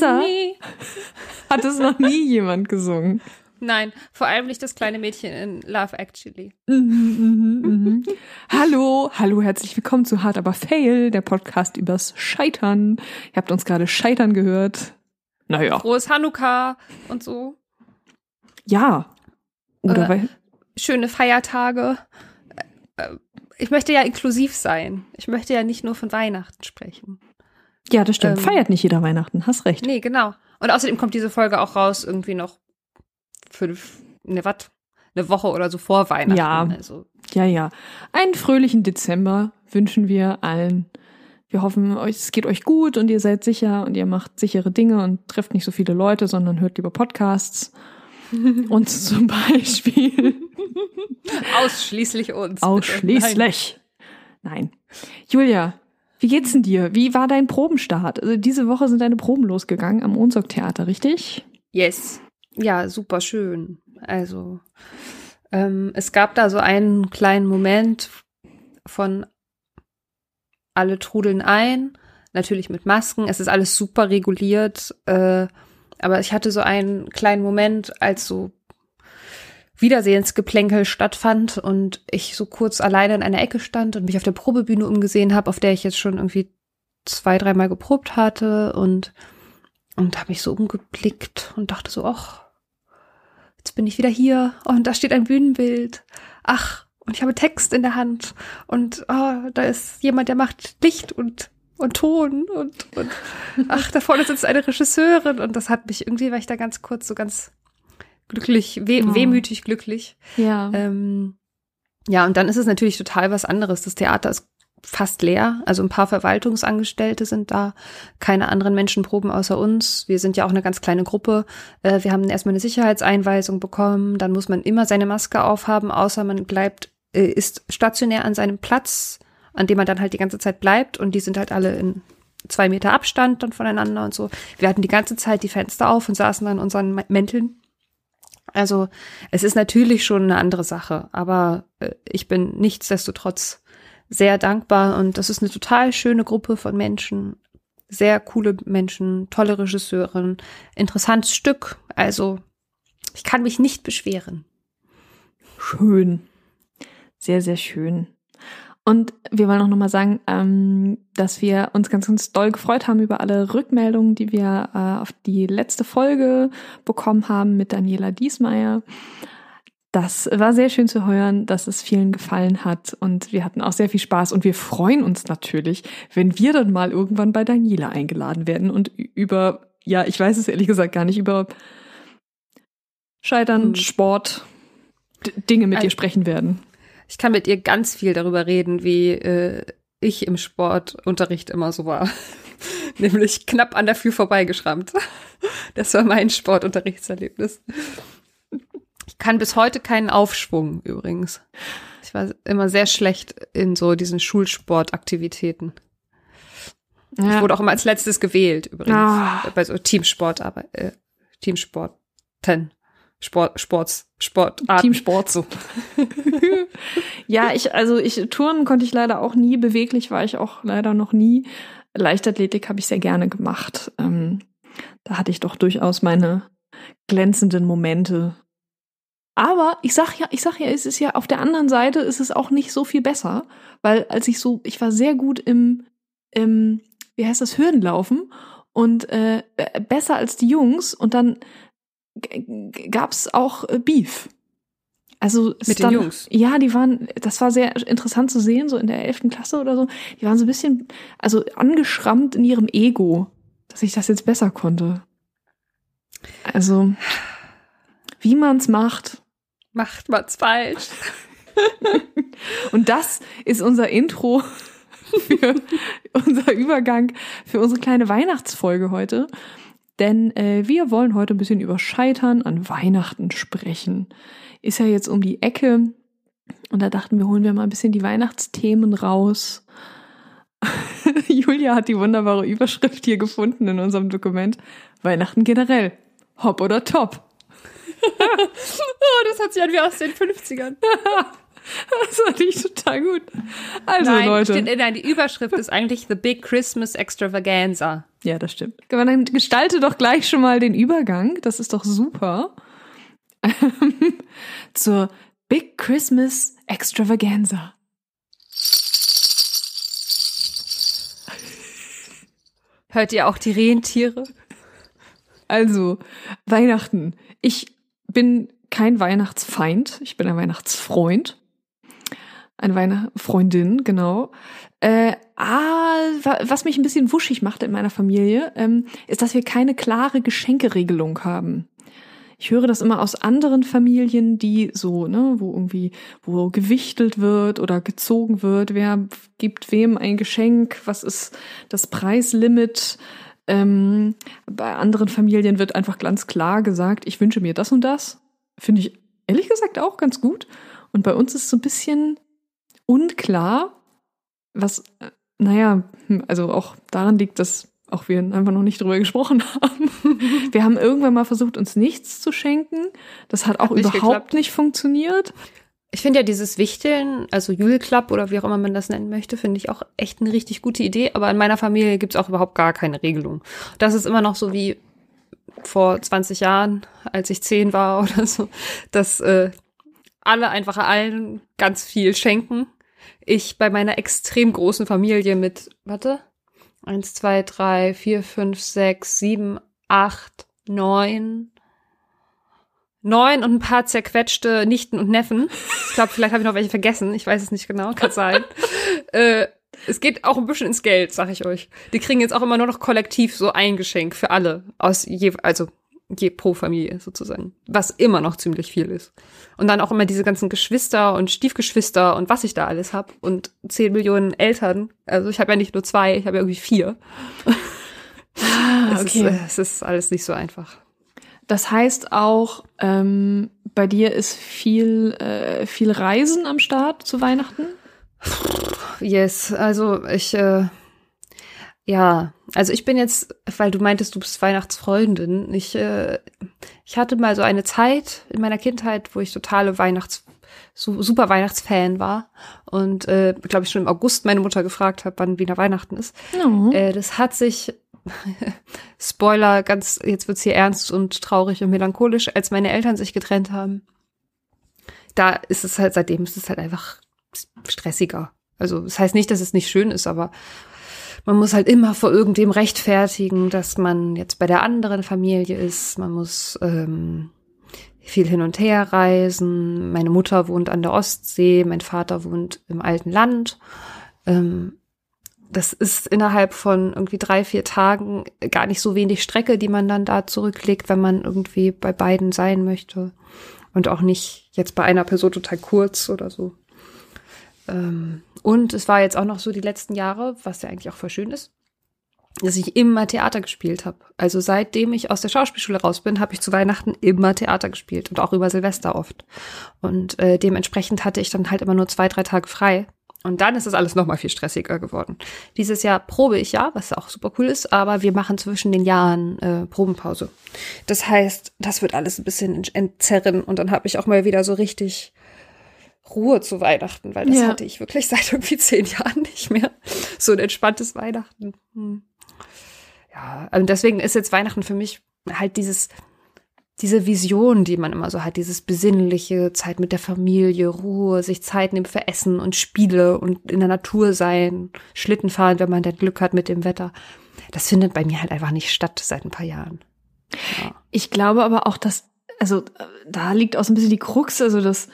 Besser hat es noch nie jemand gesungen. Nein, vor allem nicht das kleine Mädchen in Love Actually. Mhm, mhm, mhm. hallo, hallo, herzlich willkommen zu Hard aber Fail, der Podcast übers Scheitern. Ihr habt uns gerade Scheitern gehört. Naja. Frohes Hanukkah und so. Ja. Oder Äh, weil, Schöne Feiertage. Äh, äh, Ich möchte ja inklusiv sein. Ich möchte ja nicht nur von Weihnachten sprechen. Ja, das stimmt. ähm, Feiert nicht jeder Weihnachten, hast recht. Nee, genau. Und außerdem kommt diese Folge auch raus irgendwie noch fünf, ne, was? Eine Woche oder so vor Weihnachten. Ja. Also, Ja, ja. Einen fröhlichen Dezember wünschen wir allen. Wir hoffen, es geht euch gut und ihr seid sicher und ihr macht sichere Dinge und trefft nicht so viele Leute, sondern hört lieber Podcasts. Uns zum Beispiel. ausschließlich uns. Ausschließlich. Nein. Julia, wie geht's denn dir? Wie war dein Probenstart? Also diese Woche sind deine Proben losgegangen am Ohnsorg-Theater, richtig? Yes. Ja, super schön. Also, ähm, es gab da so einen kleinen Moment von alle trudeln ein, natürlich mit Masken. Es ist alles super reguliert, äh, aber ich hatte so einen kleinen Moment, als so Wiedersehensgeplänkel stattfand und ich so kurz alleine in einer Ecke stand und mich auf der Probebühne umgesehen habe, auf der ich jetzt schon irgendwie zwei, dreimal geprobt hatte und und habe mich so umgeblickt und dachte so, ach, jetzt bin ich wieder hier und da steht ein Bühnenbild. Ach, und ich habe Text in der Hand und oh, da ist jemand, der macht Licht und und Ton und und ach, da vorne sitzt eine Regisseurin und das hat mich irgendwie war ich da ganz kurz so ganz glücklich, weh, Oh. wehmütig glücklich. Ja. Ähm, ja, und dann ist es natürlich total was anderes. Das Theater ist fast leer. Also ein paar Verwaltungsangestellte sind da, keine anderen Menschen proben außer uns. Wir sind ja auch eine ganz kleine Gruppe. Äh, wir haben erstmal eine Sicherheitseinweisung bekommen. Dann muss man immer seine Maske aufhaben, außer man bleibt, äh, ist stationär an seinem Platz, an dem man dann halt die ganze Zeit bleibt. Und die sind halt alle in zwei Meter Abstand dann voneinander und so. Wir hatten die ganze Zeit die Fenster auf und saßen dann in unseren Mänteln. Also es ist natürlich schon eine andere Sache, aber äh, ich bin nichtsdestotrotz sehr dankbar und das ist eine total schöne Gruppe von Menschen, sehr coole Menschen, tolle Regisseurin, interessantes Stück. Also ich kann mich nicht beschweren. Schön. Sehr, sehr schön. Und wir wollen auch nochmal sagen, ähm, dass wir uns ganz, ganz doll gefreut haben über alle Rückmeldungen, die wir äh, auf die letzte Folge bekommen haben mit Daniela Diesmeier. Das war sehr schön zu hören, dass es vielen gefallen hat und wir hatten auch sehr viel Spaß und wir freuen uns natürlich, wenn wir dann mal irgendwann bei Daniela eingeladen werden und über, ja, ich weiß es ehrlich gesagt gar nicht, über Scheitern, Hm. Sport, Dinge mit dir Also- sprechen werden. Ich kann mit ihr ganz viel darüber reden, wie äh, ich im Sportunterricht immer so war. Nämlich knapp an der Führ vorbeigeschrammt. Das war mein Sportunterrichtserlebnis. Ich kann bis heute keinen Aufschwung übrigens. Ich war immer sehr schlecht in so diesen Schulsportaktivitäten. Ich Ja. wurde auch immer als letztes gewählt übrigens. Ah. Bei so Teamsport, aber äh, Teamsporten. Sport, Sports, Sportarten. Teamsport so. ja, ich, also ich, Touren konnte ich leider auch nie, beweglich war ich auch leider noch nie. Leichtathletik habe ich sehr gerne gemacht. Ähm, da hatte ich doch durchaus meine glänzenden Momente. Aber ich sag ja, ich sag ja, es ist ja auf der anderen Seite ist es auch nicht so viel besser, weil als ich so, ich war sehr gut im, im wie heißt das, Hürdenlaufen und äh, besser als die Jungs und dann gab es auch äh, Beef. Also Mit den dann, Jungs? Ja, die waren, das war sehr interessant zu sehen, so in der elften Klasse oder so. Die waren so ein bisschen, also angeschrammt in ihrem Ego, dass ich das jetzt besser konnte. Also, wie man's macht. Macht man's falsch. Und das ist unser Intro für unser Übergang für unsere kleine Weihnachtsfolge heute. Denn äh, wir wollen heute ein bisschen über Scheitern an Weihnachten sprechen. Ist ja jetzt um die Ecke. Und da dachten wir, holen wir mal ein bisschen die Weihnachtsthemen raus. Julia hat die wunderbare Überschrift hier gefunden in unserem Dokument. Weihnachten generell. Hopp oder top. Oh, das hat sich an wie aus den 50ern. Das fand ich total gut. Also, nein, Leute. Steht, nein, die Überschrift ist eigentlich The Big Christmas Extravaganza. Ja, das stimmt. Aber dann gestalte doch gleich schon mal den Übergang. Das ist doch super. Zur Big Christmas Extravaganza. Hört ihr auch die Rentiere? Also, Weihnachten. Ich bin kein Weihnachtsfeind. Ich bin ein Weihnachtsfreund. Eine Weihnachtsfreundin, genau. Äh, ah, was mich ein bisschen wuschig macht in meiner Familie, ähm, ist, dass wir keine klare Geschenkeregelung haben. Ich höre das immer aus anderen Familien, die so, ne, wo irgendwie, wo gewichtelt wird oder gezogen wird, wer gibt wem ein Geschenk, was ist das Preislimit. Ähm, bei anderen Familien wird einfach ganz klar gesagt, ich wünsche mir das und das. Finde ich ehrlich gesagt auch ganz gut. Und bei uns ist so ein bisschen unklar, was, äh, naja, hm, also auch daran liegt, dass auch wir einfach noch nicht drüber gesprochen haben. Wir haben irgendwann mal versucht, uns nichts zu schenken. Das hat auch hat nicht überhaupt geklappt. nicht funktioniert. Ich finde ja dieses Wichteln, also Jule Club oder wie auch immer man das nennen möchte, finde ich auch echt eine richtig gute Idee. Aber in meiner Familie gibt's auch überhaupt gar keine Regelung. Das ist immer noch so wie vor 20 Jahren, als ich zehn war oder so, dass äh, alle einfach allen ganz viel schenken. Ich bei meiner extrem großen Familie mit, warte, Eins, zwei, drei, vier, fünf, sechs, sieben, acht, neun. Neun und ein paar zerquetschte Nichten und Neffen. Ich glaube, vielleicht habe ich noch welche vergessen. Ich weiß es nicht genau, kann sein. äh, es geht auch ein bisschen ins Geld, sag ich euch. Die kriegen jetzt auch immer nur noch kollektiv so ein Geschenk für alle aus je, also je pro Familie sozusagen, was immer noch ziemlich viel ist. Und dann auch immer diese ganzen Geschwister und Stiefgeschwister und was ich da alles hab und zehn Millionen Eltern. Also ich habe ja nicht nur zwei, ich habe ja irgendwie vier. Ah, es, okay. ist, es ist alles nicht so einfach. Das heißt auch, ähm, bei dir ist viel, äh, viel Reisen am Start zu Weihnachten? Yes, also ich äh, ja, also ich bin jetzt, weil du meintest, du bist Weihnachtsfreundin. Ich, äh, ich hatte mal so eine Zeit in meiner Kindheit, wo ich totale Weihnachts, so, super Weihnachtsfan war und äh, glaube ich schon im August meine Mutter gefragt habe, wann wieder Weihnachten ist. Oh. Äh, das hat sich Spoiler, ganz jetzt wird's hier ernst und traurig und melancholisch, als meine Eltern sich getrennt haben. Da ist es halt seitdem ist es halt einfach stressiger. Also das heißt nicht, dass es nicht schön ist, aber man muss halt immer vor irgendwem rechtfertigen, dass man jetzt bei der anderen Familie ist. Man muss ähm, viel hin und her reisen. Meine Mutter wohnt an der Ostsee, mein Vater wohnt im alten Land. Ähm, das ist innerhalb von irgendwie drei, vier Tagen gar nicht so wenig Strecke, die man dann da zurücklegt, wenn man irgendwie bei beiden sein möchte. Und auch nicht jetzt bei einer Person total kurz oder so. Ähm, und es war jetzt auch noch so die letzten Jahre, was ja eigentlich auch voll schön ist, dass ich immer Theater gespielt habe. Also seitdem ich aus der Schauspielschule raus bin, habe ich zu Weihnachten immer Theater gespielt und auch über Silvester oft. Und äh, dementsprechend hatte ich dann halt immer nur zwei, drei Tage frei. Und dann ist das alles noch mal viel stressiger geworden. Dieses Jahr probe ich ja, was auch super cool ist, aber wir machen zwischen den Jahren äh, Probenpause. Das heißt, das wird alles ein bisschen entzerren und dann habe ich auch mal wieder so richtig Ruhe zu Weihnachten, weil das ja. hatte ich wirklich seit irgendwie zehn Jahren nicht mehr. So ein entspanntes Weihnachten. Hm. Ja, und deswegen ist jetzt Weihnachten für mich halt dieses, diese Vision, die man immer so hat, dieses besinnliche Zeit mit der Familie, Ruhe, sich Zeit nehmen für Essen und Spiele und in der Natur sein, Schlitten fahren, wenn man dann Glück hat mit dem Wetter. Das findet bei mir halt einfach nicht statt seit ein paar Jahren. Ja. Ich glaube aber auch, dass, also da liegt auch so ein bisschen die Krux, also das,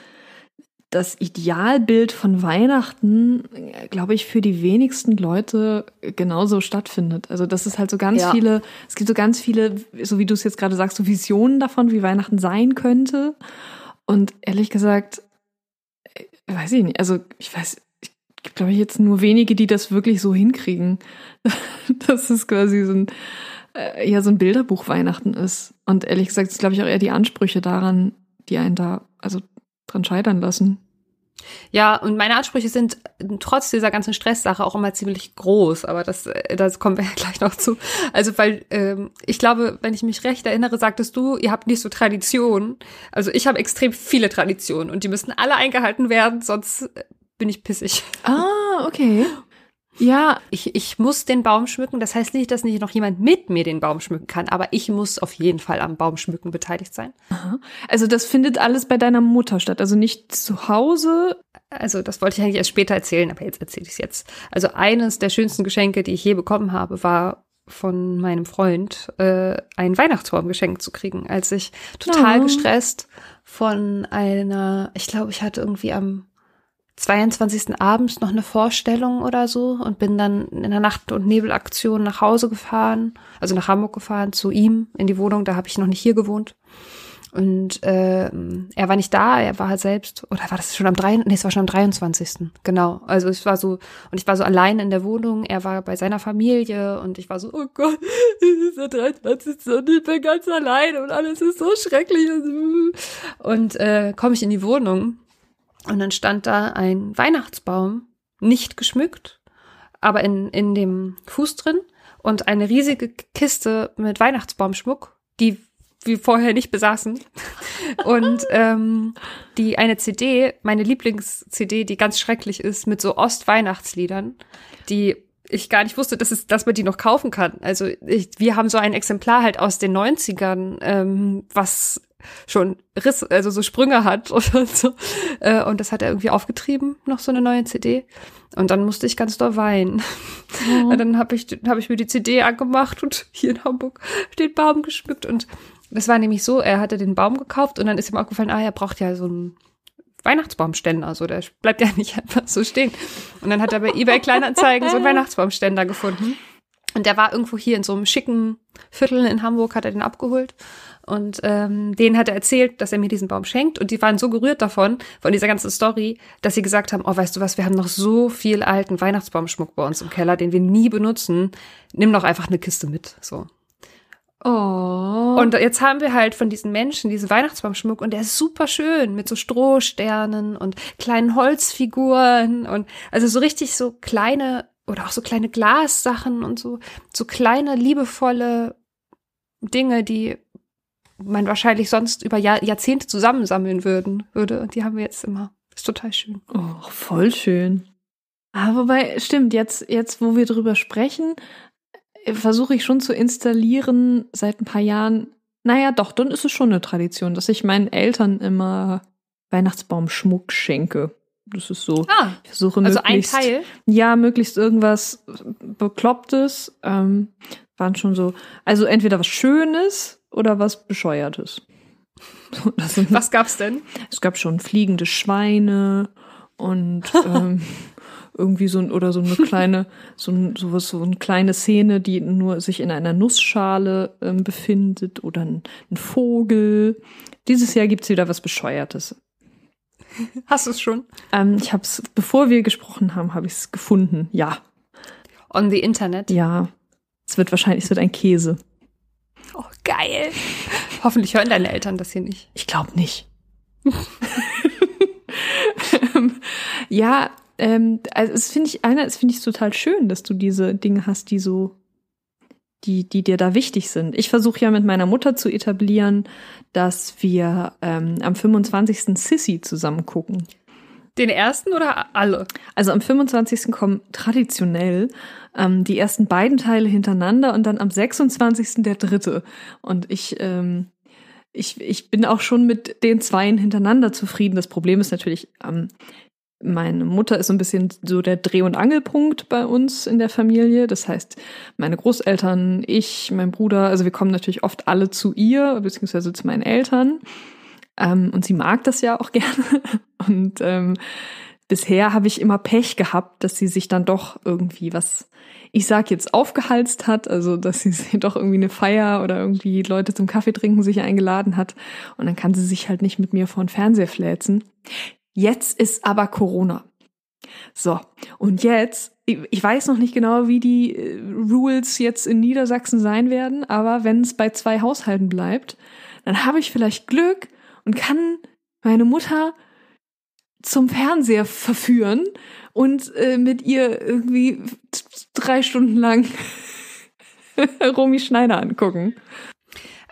das Idealbild von Weihnachten, glaube ich, für die wenigsten Leute genauso stattfindet. Also das ist halt so ganz ja. viele, es gibt so ganz viele, so wie du es jetzt gerade sagst, so Visionen davon, wie Weihnachten sein könnte. Und ehrlich gesagt, äh, weiß ich nicht, also ich weiß, ich glaube ich, jetzt nur wenige, die das wirklich so hinkriegen. Das ist quasi so ein, äh, ja, so ein Bilderbuch Weihnachten ist. Und ehrlich gesagt, ist, glaube ich, auch eher die Ansprüche daran, die einen da, also dran scheitern lassen. Ja, und meine Ansprüche sind trotz dieser ganzen Stresssache auch immer ziemlich groß, aber das, äh, das kommen wir ja gleich noch zu. Also, weil ähm, ich glaube, wenn ich mich recht erinnere, sagtest du, ihr habt nicht so Traditionen. Also ich habe extrem viele Traditionen und die müssen alle eingehalten werden, sonst äh, bin ich pissig. Ah, okay. Ja, ich, ich muss den Baum schmücken. Das heißt nicht, dass nicht noch jemand mit mir den Baum schmücken kann, aber ich muss auf jeden Fall am Baumschmücken beteiligt sein. Aha. Also das findet alles bei deiner Mutter statt, also nicht zu Hause. Also das wollte ich eigentlich erst später erzählen, aber jetzt erzähle ich es jetzt. Also eines der schönsten Geschenke, die ich je bekommen habe, war von meinem Freund äh, einen Weihnachtsbaum geschenkt zu kriegen, als ich total Oh. gestresst von einer, ich glaube, ich hatte irgendwie am 22. abends noch eine Vorstellung oder so und bin dann in der Nacht- und Nebelaktion nach Hause gefahren, also nach Hamburg gefahren, zu ihm in die Wohnung, da habe ich noch nicht hier gewohnt. Und äh, er war nicht da, er war halt selbst, oder war das schon am 3, nee, es war schon am 23. Genau. Also es war so, und ich war so allein in der Wohnung, er war bei seiner Familie und ich war so, oh Gott, es ist der 23. und ich bin ganz allein und alles ist so schrecklich. Und äh, komme ich in die Wohnung und dann stand da ein Weihnachtsbaum, nicht geschmückt, aber in, in dem Fuß drin und eine riesige Kiste mit Weihnachtsbaumschmuck, die wir vorher nicht besaßen. Und ähm, die eine CD, meine Lieblings-CD, die ganz schrecklich ist, mit so Ost-Weihnachtsliedern, die ich gar nicht wusste, dass, es, dass man die noch kaufen kann. Also ich, wir haben so ein Exemplar halt aus den 90ern, ähm, was schon Riss, also so Sprünge hat oder so. Äh, und das hat er irgendwie aufgetrieben, noch so eine neue CD. Und dann musste ich ganz doll weinen. Und dann habe ich, hab ich mir die CD angemacht und hier in Hamburg den Baum geschmückt. Und das war nämlich so, er hatte den Baum gekauft und dann ist ihm aufgefallen, ah, er braucht ja so einen Weihnachtsbaumständer, so der bleibt ja nicht einfach so stehen. Und dann hat er bei eBay Kleinanzeigen so einen Weihnachtsbaumständer gefunden. Und der war irgendwo hier in so einem schicken Viertel in Hamburg, hat er den abgeholt. Und ähm, denen hat er erzählt, dass er mir diesen Baum schenkt. Und die waren so gerührt davon, von dieser ganzen Story, dass sie gesagt haben, oh, weißt du was, wir haben noch so viel alten Weihnachtsbaumschmuck bei uns im Keller, den wir nie benutzen. Nimm doch einfach eine Kiste mit. So. Oh. Und jetzt haben wir halt von diesen Menschen diesen Weihnachtsbaumschmuck und der ist super schön mit so Strohsternen und kleinen Holzfiguren und also so richtig so kleine oder auch so kleine Glassachen und so so kleine liebevolle Dinge, die man wahrscheinlich sonst über Jahr, Jahrzehnte zusammensammeln würden würde und die haben wir jetzt immer. Ist total schön. Oh, voll schön. Aber wobei, stimmt, jetzt, jetzt, wo wir drüber sprechen, äh, versuche ich schon zu installieren seit ein paar Jahren. Naja, doch, dann ist es schon eine Tradition, dass ich meinen Eltern immer Weihnachtsbaumschmuck schenke. Das ist so. Ah, Ich versuche also ein möglichst, Teil. ja, möglichst irgendwas Beklopptes. Ähm, waren schon so, also entweder was Schönes oder was Bescheuertes. So, sind, Was gab's denn? es gab schon fliegende Schweine und ähm, irgendwie so ein oder so eine kleine, so ein, sowas, so eine kleine Szene, die nur sich in einer Nussschale ähm, befindet oder ein, ein Vogel. Dieses Jahr gibt's wieder was Bescheuertes. Hast du es schon? Ähm, ich habe es, bevor wir gesprochen haben, habe ich es gefunden. Ja, On the Internet. ja. Es wird wahrscheinlich, es wird ein Käse. Oh, geil. Hoffentlich hören deine Eltern das hier nicht. Ich glaube nicht. Ähm, ja, ähm, also es finde ich, einer, es finde ich total schön, dass du diese Dinge hast, die so, die, die dir da wichtig sind. Ich versuche ja mit meiner Mutter zu etablieren, dass wir ähm, am 25. Sissy zusammen gucken. Den ersten oder alle? Also am 25. kommen traditionell ähm, die ersten beiden Teile hintereinander und dann am 26. der dritte. Und ich, ähm, ich, ich bin auch schon mit den Zweien hintereinander zufrieden. Das Problem ist natürlich, ähm, meine Mutter ist so ein bisschen so der Dreh- und Angelpunkt bei uns in der Familie. Das heißt, meine Großeltern, ich, mein Bruder, also wir kommen natürlich oft alle zu ihr, beziehungsweise zu meinen Eltern. Ähm, und sie mag das ja auch gerne. Und ähm, bisher habe ich immer Pech gehabt, dass sie sich dann doch irgendwie was, ich sag jetzt, aufgehalst hat, also dass sie doch irgendwie eine Feier oder irgendwie Leute zum Kaffee trinken sich eingeladen hat. Und dann kann sie sich halt nicht mit mir vor den Fernseher fläzen. Jetzt ist aber Corona. So, und jetzt, ich weiß noch nicht genau, wie die äh, Rules jetzt in Niedersachsen sein werden, aber wenn es bei zwei Haushalten bleibt, dann habe ich vielleicht Glück und kann meine Mutter zum Fernseher verführen und äh, mit ihr irgendwie drei Stunden lang Romy Schneider angucken.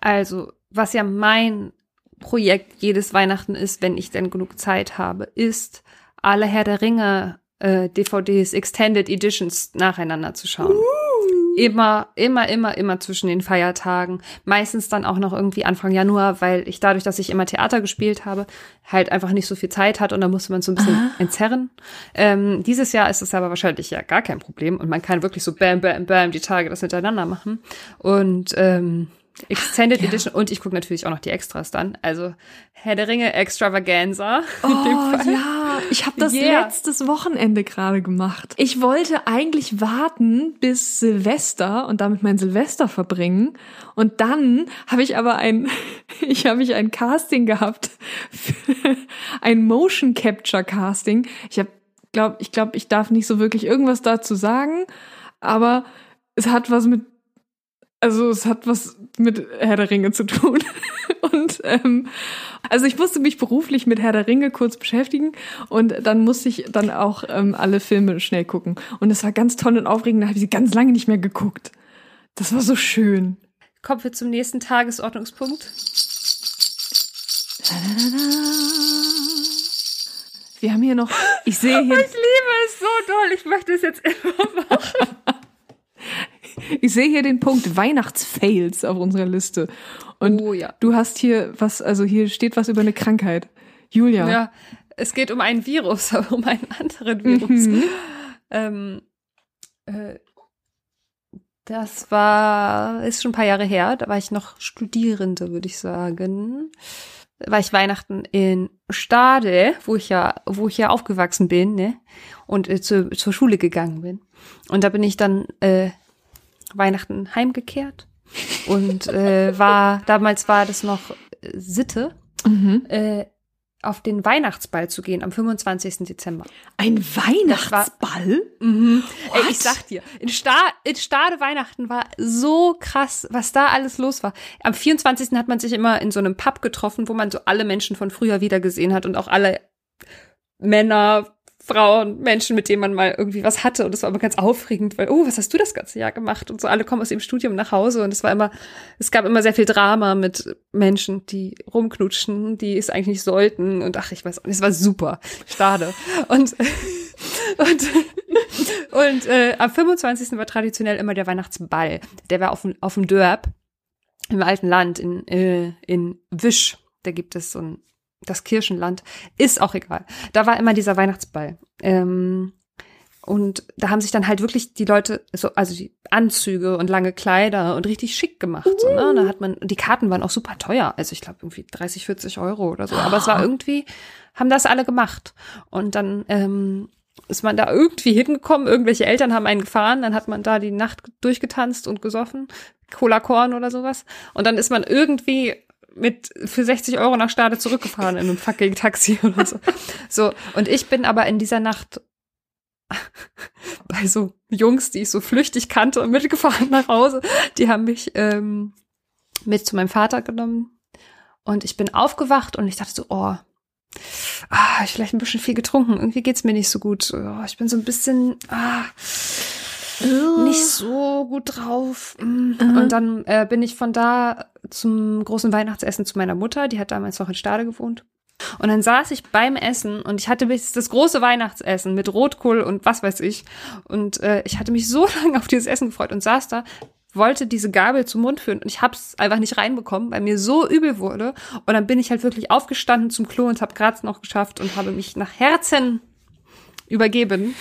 Also, was ja mein Projekt jedes Weihnachten ist, wenn ich denn genug Zeit habe, ist alle Herr der Ringe äh, DVDs, Extended Editions nacheinander zu schauen. Uh. Immer, immer, immer, immer zwischen den Feiertagen. Meistens dann auch noch irgendwie Anfang Januar, weil ich dadurch, dass ich immer Theater gespielt habe, halt einfach nicht so viel Zeit hat und da musste man so ein bisschen Aha. entzerren. Ähm, dieses Jahr ist es aber wahrscheinlich ja gar kein Problem und man kann wirklich so bam, bam, bam die Tage das hintereinander machen. Und ähm, Extended ja. Edition und ich gucke natürlich auch noch die Extras dann. Also Herr der Ringe Extravaganza. Oh ja, ich habe das yeah. letztes Wochenende gerade gemacht. Ich wollte eigentlich warten bis Silvester und damit mein Silvester verbringen und dann habe ich aber ein ich habe ich ein Casting gehabt ein Motion Capture Casting. Ich habe glaube ich glaube ich darf nicht so wirklich irgendwas dazu sagen, aber es hat was mit also es hat was mit Herr der Ringe zu tun. Und ähm, also ich musste mich beruflich mit Herr der Ringe kurz beschäftigen und dann musste ich dann auch ähm, alle Filme schnell gucken. Und es war ganz toll und aufregend, da habe ich sie ganz lange nicht mehr geguckt. Das war so schön. Kommen wir zum nächsten Tagesordnungspunkt. Wir haben hier noch, ich sehe hier. Ich liebe es so doll, ich möchte es jetzt immer machen. Ich sehe hier den Punkt Weihnachtsfails auf unserer Liste. Und oh, ja. du hast hier was, also hier steht was über eine Krankheit. Julia. Ja, es geht um ein Virus, aber um einen anderen Virus. Mhm. Ähm, äh, das war, ist schon ein paar Jahre her, da war ich noch Studierende, würde ich sagen. Da war ich Weihnachten in Stade, wo ich ja, wo ich ja aufgewachsen bin, ne? Und äh, zu, zur Schule gegangen bin. Und da bin ich dann äh, Weihnachten heimgekehrt und äh, war, damals war das noch äh, Sitte, mhm. äh, auf den Weihnachtsball zu gehen am 25. Dezember. Ein Weihnachtsball? Mhm. Ey, ich sag dir, in, Sta in Stade Weihnachten war so krass, was da alles los war. Am 24. hat man sich immer in so einem Pub getroffen, wo man so alle Menschen von früher wieder gesehen hat und auch alle Männer, Frauen, Menschen, mit denen man mal irgendwie was hatte. Und das war immer ganz aufregend, weil, oh, was hast du das ganze Jahr gemacht? Und so alle kommen aus dem Studium nach Hause. Und es war immer, es gab immer sehr viel Drama mit Menschen, die rumknutschen, die es eigentlich nicht sollten. Und ach, ich weiß auch nicht, es war super. Stade. Und, und, und äh, am 25. war traditionell immer der Weihnachtsball. Der war auf dem, auf dem Dörp im alten Land in, äh, in Wisch. Da gibt es so ein das Kirchenland, ist auch egal. Da war immer dieser Weihnachtsball. Ähm, und da haben sich dann halt wirklich die Leute, so, also die Anzüge und lange Kleider und richtig schick gemacht. So, ne? Da hat man, die Karten waren auch super teuer. Also ich glaube irgendwie 30, 40 Euro oder so. Aber es war irgendwie, haben das alle gemacht. Und dann ähm, ist man da irgendwie hingekommen, irgendwelche Eltern haben einen gefahren, dann hat man da die Nacht durchgetanzt und gesoffen, Cola Korn oder sowas. Und dann ist man irgendwie mit für 60 Euro nach Stade zurückgefahren in einem fucking Taxi oder so. So, und ich bin aber in dieser Nacht bei so Jungs, die ich so flüchtig kannte und mitgefahren nach Hause. Die haben mich ähm, mit zu meinem Vater genommen. Und ich bin aufgewacht und ich dachte so, oh, ah, ich vielleicht ein bisschen viel getrunken. Irgendwie geht's mir nicht so gut. Oh, ich bin so ein bisschen, ah, nicht so gut drauf. Mhm. Und dann äh, bin ich von da zum großen Weihnachtsessen zu meiner Mutter, die hat damals noch in Stade gewohnt. Und dann saß ich beim Essen und ich hatte das große Weihnachtsessen mit Rotkohl und was weiß ich. Und äh, ich hatte mich so lange auf dieses Essen gefreut und saß da, wollte diese Gabel zum Mund führen und ich hab's einfach nicht reinbekommen, weil mir so übel wurde. Und dann bin ich halt wirklich aufgestanden zum Klo und habe gerade noch geschafft und habe mich nach Herzen übergeben.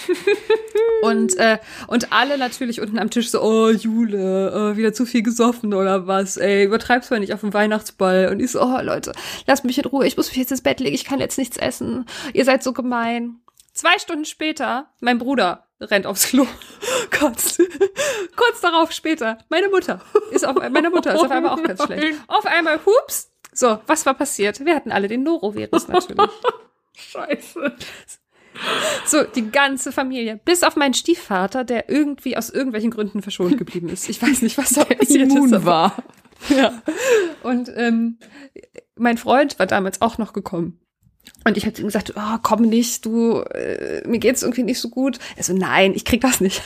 und, äh, und alle natürlich unten am Tisch so, oh, Jule, äh, wieder zu viel gesoffen oder was, ey, übertreib's mal nicht auf dem Weihnachtsball. Und ich so, oh, Leute, lasst mich in Ruhe, ich muss mich jetzt ins Bett legen, ich kann jetzt nichts essen. Ihr seid so gemein. Zwei Stunden später, mein Bruder rennt aufs Klo, kotzt. Kurz darauf später, meine Mutter ist auf, meine Mutter ist auf einmal auch ganz schlecht. Auf einmal, hups. So, was war passiert? Wir hatten alle den Norovirus natürlich. Scheiße. So, die ganze Familie. Bis auf meinen Stiefvater, der irgendwie aus irgendwelchen Gründen verschont geblieben ist. Ich weiß nicht, was da passiert immun ist. war. Ja. Und ähm, mein Freund war damals auch noch gekommen. Und ich habe ihm gesagt, oh, komm nicht, du, äh, mir geht's irgendwie nicht so gut. Er so, nein, ich krieg das nicht.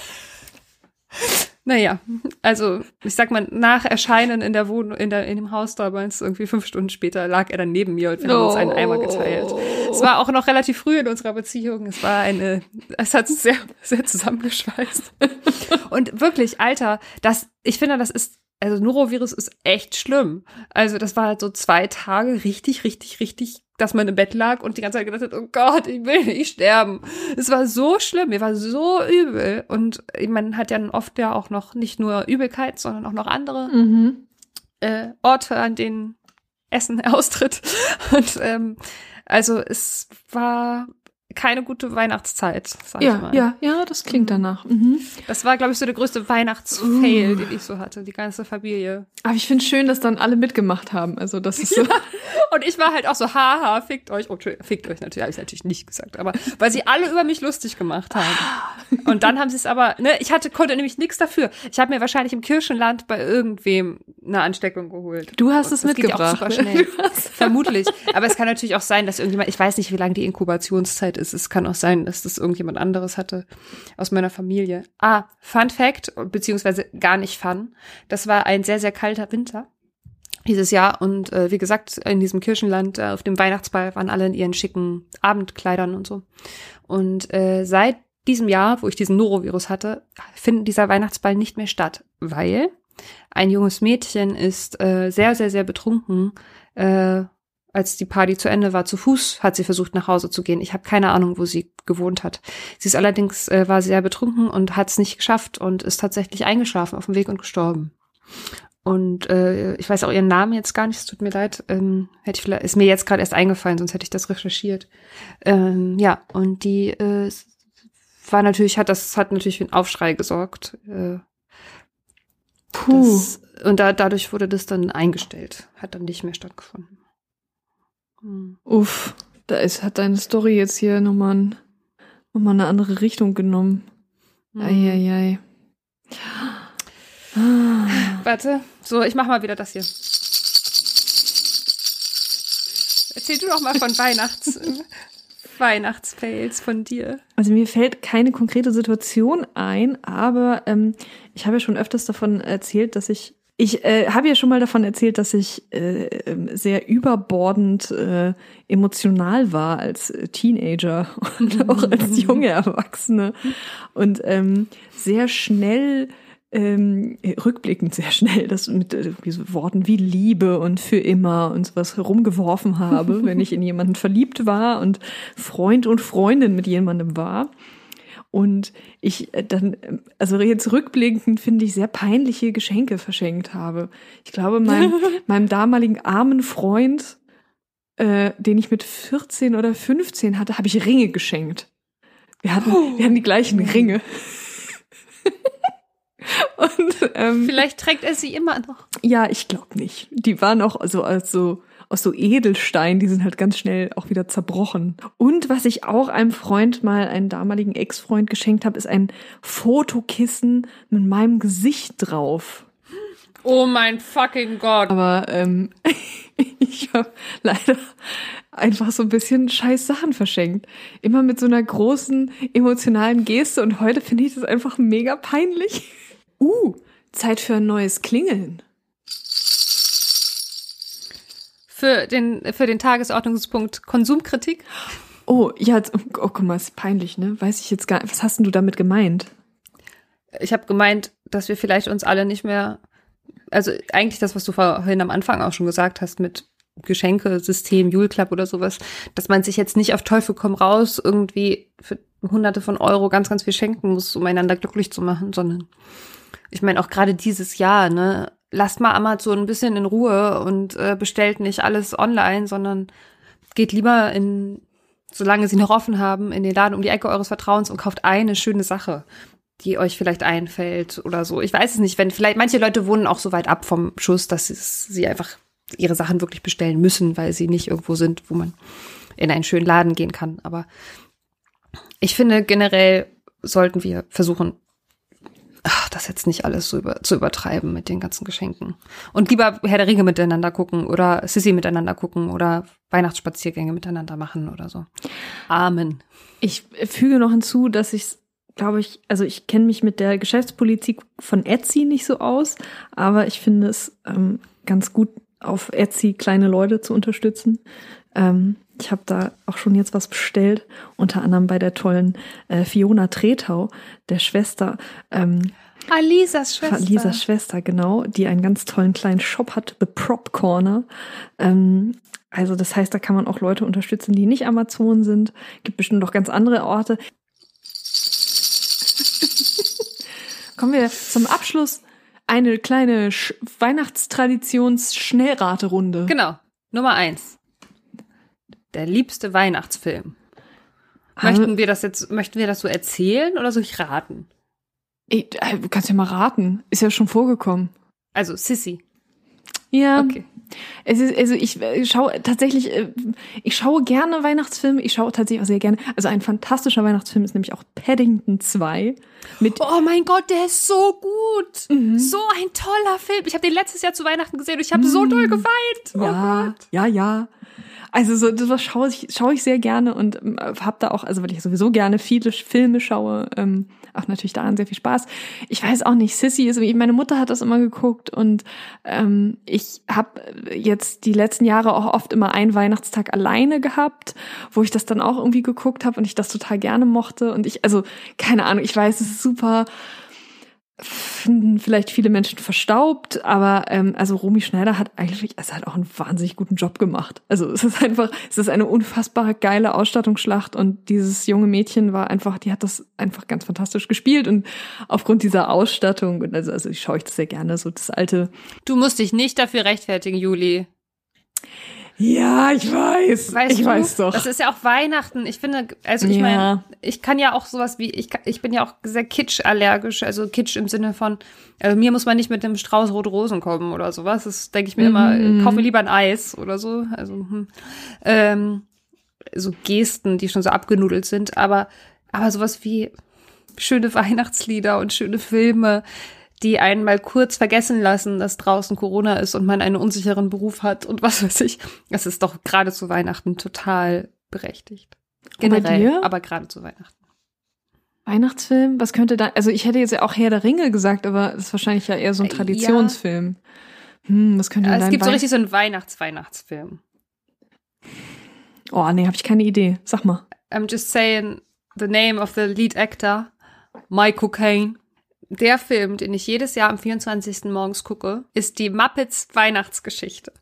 Naja, also ich sag mal, nach Erscheinen in der Wohnung, in, der, in dem Haus damals, irgendwie fünf Stunden später, lag er dann neben mir und wir haben uns einen Eimer geteilt. Es war auch noch relativ früh in unserer Beziehung. Es war eine, es hat uns sehr, sehr zusammengeschweißt. und wirklich, Alter, das, ich finde, das ist also Norovirus ist echt schlimm. Also das war halt so zwei Tage richtig, richtig, richtig, dass man im Bett lag und die ganze Zeit gedacht hat, oh Gott, ich will nicht sterben. Es war so schlimm, mir war so übel. Und man hat ja oft ja auch noch nicht nur Übelkeit, sondern auch noch andere mhm. äh, Orte, an denen Essen austritt. Und ähm, also es war keine gute Weihnachtszeit, sag ja, ich mal. Ja, ja, das klingt mhm. danach. Mhm. Das war, glaube ich, so der größte Weihnachtsfail, uh. den ich so hatte, die ganze Familie. Aber ich finde schön, dass dann alle mitgemacht haben. Also das ist so. Ja. Und ich war halt auch so, haha, fickt euch. Oh, fickt euch natürlich, habe ich natürlich nicht gesagt, aber weil sie alle über mich lustig gemacht haben. Und dann haben sie es aber, ne, ich hatte, konnte nämlich nichts dafür. Ich habe mir wahrscheinlich im Kirchenland bei irgendwem eine Ansteckung geholt. Du hast es mitgebracht. Geht ja auch super schnell. Vermutlich. Aber es kann natürlich auch sein, dass irgendjemand, ich weiß nicht, wie lange die Inkubationszeit ist. Es kann auch sein, dass das irgendjemand anderes hatte aus meiner Familie. Ah, Fun Fact, beziehungsweise gar nicht Fun. Das war ein sehr, sehr kalter Winter dieses Jahr. Und äh, wie gesagt, in diesem Kirchenland, äh, auf dem Weihnachtsball waren alle in ihren schicken Abendkleidern und so. Und äh, seit diesem Jahr, wo ich diesen Norovirus hatte, findet dieser Weihnachtsball nicht mehr statt, weil ein junges Mädchen ist äh, sehr, sehr, sehr betrunken. Äh, als die Party zu Ende war, zu Fuß hat sie versucht, nach Hause zu gehen. Ich habe keine Ahnung, wo sie gewohnt hat. Sie ist allerdings, äh, war sehr betrunken und hat es nicht geschafft und ist tatsächlich eingeschlafen auf dem Weg und gestorben. Und äh, ich weiß auch ihren Namen jetzt gar nicht, es tut mir leid. Ähm, hätte ich vielleicht, ist mir jetzt gerade erst eingefallen, sonst hätte ich das recherchiert. Ähm, ja, und die äh, war natürlich, hat das hat natürlich für einen Aufschrei gesorgt. Äh, Puh. Das, und da, dadurch wurde das dann eingestellt, hat dann nicht mehr stattgefunden. Hm. Uff, da ist, hat deine Story jetzt hier nochmal, ein, nochmal eine andere Richtung genommen. Hm. Eieiei. Ah. Warte, so, ich mach mal wieder das hier. Erzähl du doch mal von Weihnachts Weihnachtsfails von dir. Also mir fällt keine konkrete Situation ein, aber ähm, ich habe ja schon öfters davon erzählt, dass ich ich äh, habe ja schon mal davon erzählt, dass ich äh, ähm, sehr überbordend äh, emotional war als äh, Teenager und auch als junge Erwachsene und ähm, sehr schnell ähm, rückblickend sehr schnell das mit äh, so Worten wie Liebe und für immer und sowas herumgeworfen habe, wenn ich in jemanden verliebt war und Freund und Freundin mit jemandem war. Und ich äh, dann, ähm, also jetzt rückblickend finde ich sehr peinliche Geschenke verschenkt habe. Ich glaube, meinem, meinem damaligen armen Freund, äh, den ich mit 14 oder 15 hatte, habe ich Ringe geschenkt. Wir hatten, wir hatten die gleichen Ringe. Und, ähm, Vielleicht trägt er sie immer noch. Ja, ich glaube nicht. Die waren auch so als so aus so Edelstein, die sind halt ganz schnell auch wieder zerbrochen. Und was ich auch einem Freund mal, einen damaligen Ex-Freund geschenkt habe, ist ein Fotokissen mit meinem Gesicht drauf. Oh mein fucking Gott. Aber ähm, ich habe leider einfach so ein bisschen scheiß Sachen verschenkt. Immer mit so einer großen emotionalen Geste und heute finde ich das einfach mega peinlich. Uh, Zeit für ein neues Klingeln. für den, für den Tagesordnungspunkt Konsumkritik. Oh, ja, oh, guck mal, ist peinlich, ne? Weiß ich jetzt gar nicht. Was hast denn du damit gemeint? Ich habe gemeint, dass wir vielleicht uns alle nicht mehr, also eigentlich das, was du vorhin am Anfang auch schon gesagt hast mit Geschenkesystem, Jule Club oder sowas, dass man sich jetzt nicht auf Teufel komm raus irgendwie für hunderte von Euro ganz, ganz viel schenken muss, um einander glücklich zu machen, sondern ich meine auch gerade dieses Jahr, ne, lasst mal Amazon ein bisschen in Ruhe und äh, bestellt nicht alles online, sondern geht lieber in, solange sie noch offen haben, in den Laden um die Ecke eures Vertrauens und kauft eine schöne Sache, die euch vielleicht einfällt oder so. Ich weiß es nicht, wenn vielleicht manche Leute wohnen auch so weit ab vom Schuss, dass sie einfach ihre Sachen wirklich bestellen müssen, weil sie nicht irgendwo sind, wo man in einen schönen Laden gehen kann. Aber ich finde generell sollten wir versuchen, ach, das jetzt nicht alles so über, zu übertreiben mit den ganzen Geschenken. Und lieber Herr der Ringe miteinander gucken oder Sissy miteinander gucken oder Weihnachtsspaziergänge miteinander machen oder so. Amen. Ich füge noch hinzu, dass ich glaube ich, also ich kenne mich mit der Geschäftspolitik von Etsy nicht so aus, aber ich finde es ähm, ganz gut, auf Etsy kleine Leute zu unterstützen. Ähm, ich habe da auch schon jetzt was bestellt, unter anderem bei der tollen äh, Fiona Tretau, der Schwester. Ähm, Alisas Schwester. Alisas Schwester, genau, die einen ganz tollen kleinen Shop hat, The Prop Corner. Ähm, also das heißt, da kann man auch Leute unterstützen, die nicht Amazon sind. Gibt bestimmt noch ganz andere Orte. Kommen wir zum Abschluss eine kleine Sch Weihnachtstraditions-Schnellraterunde. Genau. Nummer eins. Der liebste Weihnachtsfilm. Möchten wir das jetzt, möchten wir das so erzählen oder soll ich raten? Ey, du kannst ja mal raten. Ist ja schon vorgekommen. Also, Sissy. Ja. Okay. Es ist, also ich äh, schaue tatsächlich, äh, ich schaue gerne Weihnachtsfilme, ich schaue tatsächlich auch sehr gerne. Also ein fantastischer Weihnachtsfilm ist nämlich auch Paddington 2. Mit oh mein Gott, der ist so gut. Mhm. So ein toller Film. Ich habe den letztes Jahr zu Weihnachten gesehen und ich habe mhm. so doll geweint. Oh ja, Gott. ja, ja. Also so das schaue ich, schaue ich sehr gerne und ähm, habe da auch, also weil ich sowieso gerne viele Filme schaue, ähm, auch natürlich daran sehr viel Spaß. Ich weiß auch nicht, Sissy ist, meine Mutter hat das immer geguckt und ähm, ich habe jetzt die letzten Jahre auch oft immer einen Weihnachtstag alleine gehabt, wo ich das dann auch irgendwie geguckt habe und ich das total gerne mochte und ich, also keine Ahnung, ich weiß, es ist super finden vielleicht viele Menschen verstaubt, aber ähm, also Romy Schneider hat eigentlich, also hat auch einen wahnsinnig guten Job gemacht. Also es ist einfach, es ist eine unfassbare geile Ausstattungsschlacht und dieses junge Mädchen war einfach, die hat das einfach ganz fantastisch gespielt und aufgrund dieser Ausstattung und also, also ich schaue ich das sehr gerne, so das alte. Du musst dich nicht dafür rechtfertigen, Juli. Ja, ich weiß. Weißt ich du, weiß doch. Das ist ja auch Weihnachten. Ich finde, also ich ja. meine, ich kann ja auch sowas wie, ich, ich bin ja auch sehr kitsch-allergisch, also kitsch im Sinne von, also mir muss man nicht mit dem Strauß rote Rosen kommen oder sowas. Das denke ich mir mhm. immer, kaufe lieber ein Eis oder so. Also, hm. ähm, so Gesten, die schon so abgenudelt sind, aber, aber sowas wie schöne Weihnachtslieder und schöne Filme, die einen mal kurz vergessen lassen, dass draußen Corona ist und man einen unsicheren Beruf hat und was weiß ich. Das ist doch gerade zu Weihnachten total berechtigt. Generell, aber gerade zu Weihnachten. Weihnachtsfilm? Was könnte da, also ich hätte jetzt ja auch Herr der Ringe gesagt, aber das ist wahrscheinlich ja eher so ein äh, Traditionsfilm. Ja. Hm, was könnte ja, Es gibt so richtig so einen Weihnachts-Weihnachtsfilm. Oh, nee, habe ich keine Idee. Sag mal. I'm just saying the name of the lead actor, Michael Caine. Der Film, den ich jedes Jahr am 24. morgens gucke, ist die Muppets Weihnachtsgeschichte.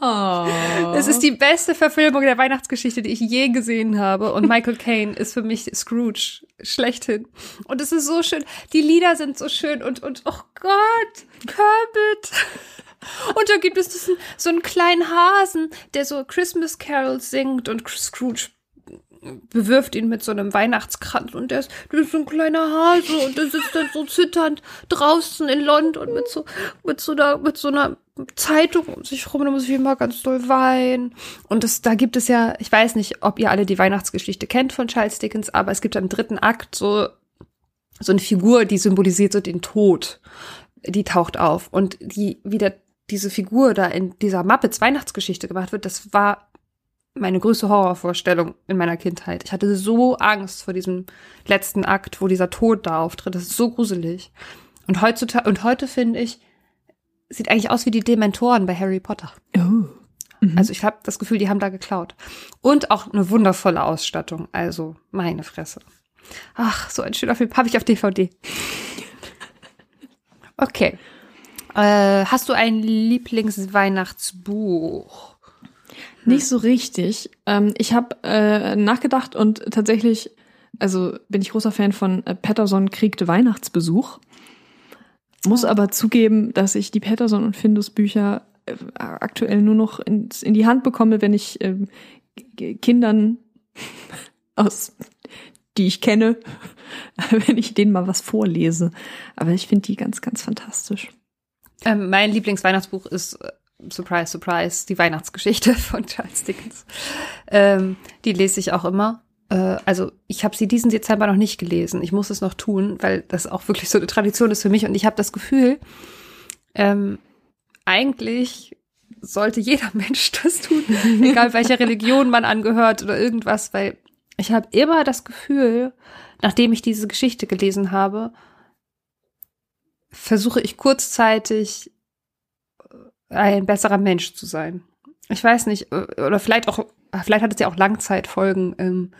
Oh. Es ist die beste Verfilmung der Weihnachtsgeschichte, die ich je gesehen habe. Und Michael Caine ist für mich Scrooge schlechthin. Und es ist so schön. Die Lieder sind so schön und, und, oh Gott, Kermit. Und da gibt es diesen, so einen kleinen Hasen, der so Christmas Carols singt und Scrooge bewirft ihn mit so einem Weihnachtskranz und der ist, der ist so ein kleiner Hase und der sitzt dann so zitternd draußen in London mit so, mit so einer, mit so einer Zeitung um sich rum, da muss ich immer ganz doll weinen. Und das, da gibt es ja, ich weiß nicht, ob ihr alle die Weihnachtsgeschichte kennt von Charles Dickens, aber es gibt im dritten Akt so, so eine Figur, die symbolisiert so den Tod. Die taucht auf. Und die, wieder diese Figur da in dieser Muppets Weihnachtsgeschichte gemacht wird, das war meine größte Horrorvorstellung in meiner Kindheit. Ich hatte so Angst vor diesem letzten Akt, wo dieser Tod da auftritt. Das ist so gruselig. Und heutzutage, und heute finde ich, sieht eigentlich aus wie die Dementoren bei Harry Potter. Oh. Mhm. Also ich habe das Gefühl, die haben da geklaut. Und auch eine wundervolle Ausstattung. Also meine Fresse. Ach, so ein schöner Film. Habe ich auf DVD. Okay. Äh, hast du ein Lieblingsweihnachtsbuch? Nicht so richtig. Ähm, ich habe äh, nachgedacht und tatsächlich, also bin ich großer Fan von äh, Patterson kriegte Weihnachtsbesuch. Muss oh. aber zugeben, dass ich die Patterson und Findus Bücher äh, aktuell nur noch in, in, die Hand bekomme, wenn ich äh, Kindern aus die ich kenne, wenn ich denen mal was vorlese. Aber ich finde die ganz, ganz fantastisch. Ähm, mein Lieblingsweihnachtsbuch ist äh, Surprise, Surprise, die Weihnachtsgeschichte von Charles Dickens. Ähm, die lese ich auch immer. äh, also ich habe sie diesen Dezember noch nicht gelesen. Ich muss es noch tun, weil das auch wirklich so eine Tradition ist für mich. Und ich habe das Gefühl, ähm, eigentlich sollte jeder Mensch das tun, egal welcher Religion man angehört oder irgendwas, weil ich habe immer das Gefühl, nachdem ich diese Geschichte gelesen habe, versuche ich kurzzeitig ein besserer Mensch zu sein. Ich weiß nicht, oder vielleicht auch, vielleicht hat es ja auch Langzeitfolgen, ähm,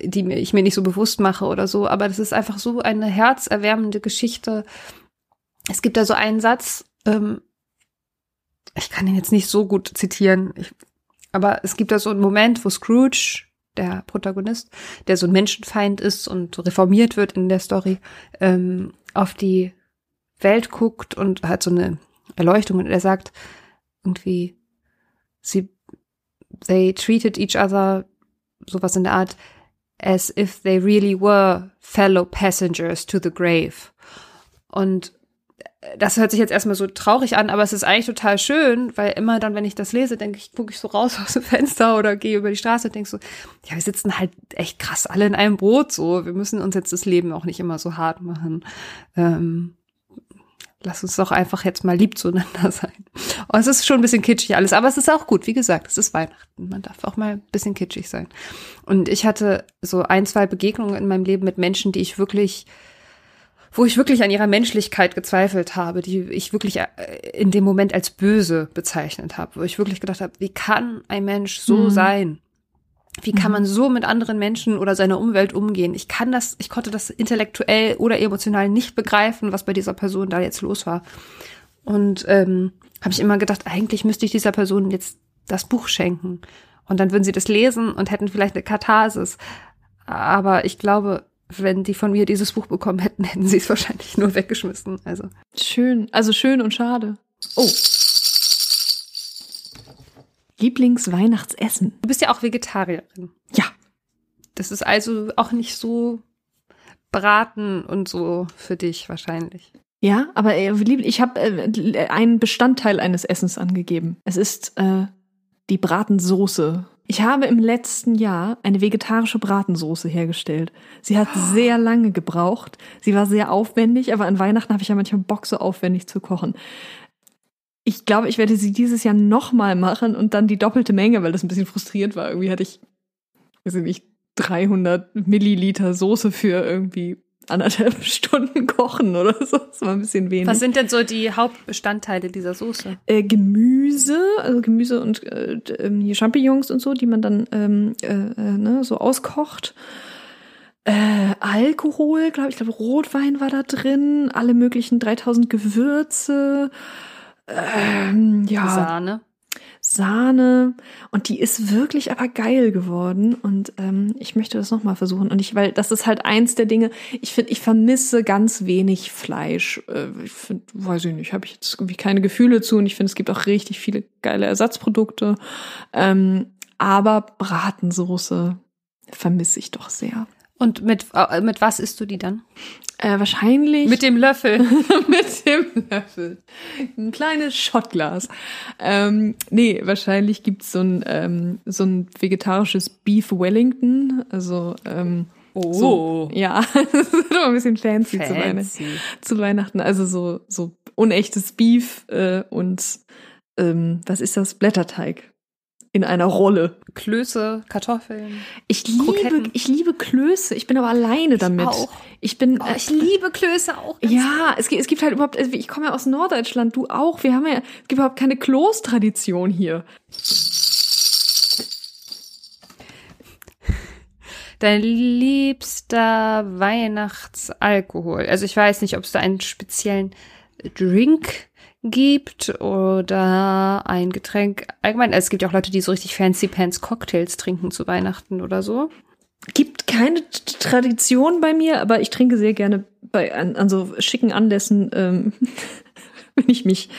die ich mir nicht so bewusst mache oder so, aber das ist einfach so eine herzerwärmende Geschichte. Es gibt da so einen Satz, ähm, ich kann ihn jetzt nicht so gut zitieren, ich, aber es gibt da so einen Moment, wo Scrooge, der Protagonist, der so ein Menschenfeind ist und reformiert wird in der Story, ähm, auf die Welt guckt und hat so eine Erleuchtung und er sagt irgendwie, sie, they treated each other, sowas in der Art, as if they really were fellow passengers to the grave. Und das hört sich jetzt erstmal so traurig an, aber es ist eigentlich total schön, weil immer dann, wenn ich das lese, denke ich, gucke ich so raus aus dem Fenster oder gehe über die Straße und denke so, ja, wir sitzen halt echt krass alle in einem Boot so. Wir müssen uns jetzt das Leben auch nicht immer so hart machen. Ähm, lass uns doch einfach jetzt mal lieb zueinander sein. Und es ist schon ein bisschen kitschig alles, aber es ist auch gut. Wie gesagt, es ist Weihnachten. Man darf auch mal ein bisschen kitschig sein. Und ich hatte so ein, zwei Begegnungen in meinem Leben mit Menschen, die ich wirklich, wo ich wirklich an ihrer Menschlichkeit gezweifelt habe, die ich wirklich äh, in dem Moment als böse bezeichnet habe, wo ich wirklich gedacht habe, wie kann ein Mensch so mhm. sein? Wie kann man mhm. so mit anderen Menschen oder seiner Umwelt umgehen? Ich kann das, ich konnte das intellektuell oder emotional nicht begreifen, was bei dieser Person da jetzt los war. Und ähm, habe ich immer gedacht, eigentlich müsste ich dieser Person jetzt das Buch schenken. Und dann würden sie das lesen und hätten vielleicht eine Katharsis. Aber ich glaube, wenn die von mir dieses Buch bekommen hätten, hätten sie es wahrscheinlich nur weggeschmissen. Also schön, also schön und schade. Oh. Lieblingsweihnachtsessen? Du bist ja auch Vegetarierin. Ja. Das ist also auch nicht so braten und so für dich wahrscheinlich. Ja, aber äh, ich habe äh, einen Bestandteil eines Essens angegeben. Es ist äh, die Bratensoße. Ich habe im letzten Jahr eine vegetarische Bratensoße hergestellt. Sie hat oh. sehr lange gebraucht. Sie war sehr aufwendig, aber an Weihnachten habe ich ja manchmal Bock, so aufwendig zu kochen ich glaube, ich werde sie dieses Jahr nochmal machen und dann die doppelte Menge, weil das ein bisschen frustrierend war. Irgendwie hatte ich, weiß ich nicht, 300 Milliliter Soße für irgendwie anderthalb Stunden kochen oder so. Das war ein bisschen wenig. Was sind denn so die Hauptbestandteile dieser Soße? Äh, Gemüse, also Gemüse und äh, ähm, hier Champignons und so, die man dann ähm, äh, äh, ne, so auskocht. Äh, Alkohol, glaube ich, glaube Rotwein war da drin, alle möglichen 3000 Gewürze, ähm, ja. Sahne. Sahne. Und die ist wirklich aber geil geworden. Und ähm, ich möchte das nochmal versuchen. Und ich weil das ist halt eins der Dinge. Ich finde ich vermisse ganz wenig Fleisch. Äh, ich find, weiß ich nicht habe ich jetzt irgendwie keine Gefühle zu. Und ich finde es gibt auch richtig viele geile Ersatzprodukte. Ähm, aber Bratensoße vermisse ich doch sehr. Und mit, äh, mit was isst du die dann? Äh, wahrscheinlich. Mit dem Löffel. mit dem Löffel. Ein kleines Schottglas. Ähm, nee, wahrscheinlich gibt's so ein, ähm, so ein vegetarisches Beef Wellington. Also, ähm, Oh. So, ja, das ist immer ein bisschen fancy, fancy. Zu, Weihnachten, zu Weihnachten. Also so, so unechtes Beef äh, und ähm, was ist das? Blätterteig in einer Rolle. Klöße, Kartoffeln. Ich liebe, ich liebe Klöße. Ich bin aber alleine ich damit. Auch. Ich bin. Oh, ich liebe Klöße auch. Ja, es gibt, es gibt halt überhaupt. Also ich komme ja aus Norddeutschland, du auch. Wir haben ja, es gibt überhaupt keine Kloßtradition hier. Dein liebster Weihnachtsalkohol. Also ich weiß nicht, ob es da einen speziellen Drink gibt oder ein Getränk allgemein. Es gibt ja auch Leute, die so richtig fancy pants Cocktails trinken zu Weihnachten oder so. Gibt keine Tradition bei mir, aber ich trinke sehr gerne bei an, an so schicken Anlässen, ähm, wenn ich mich,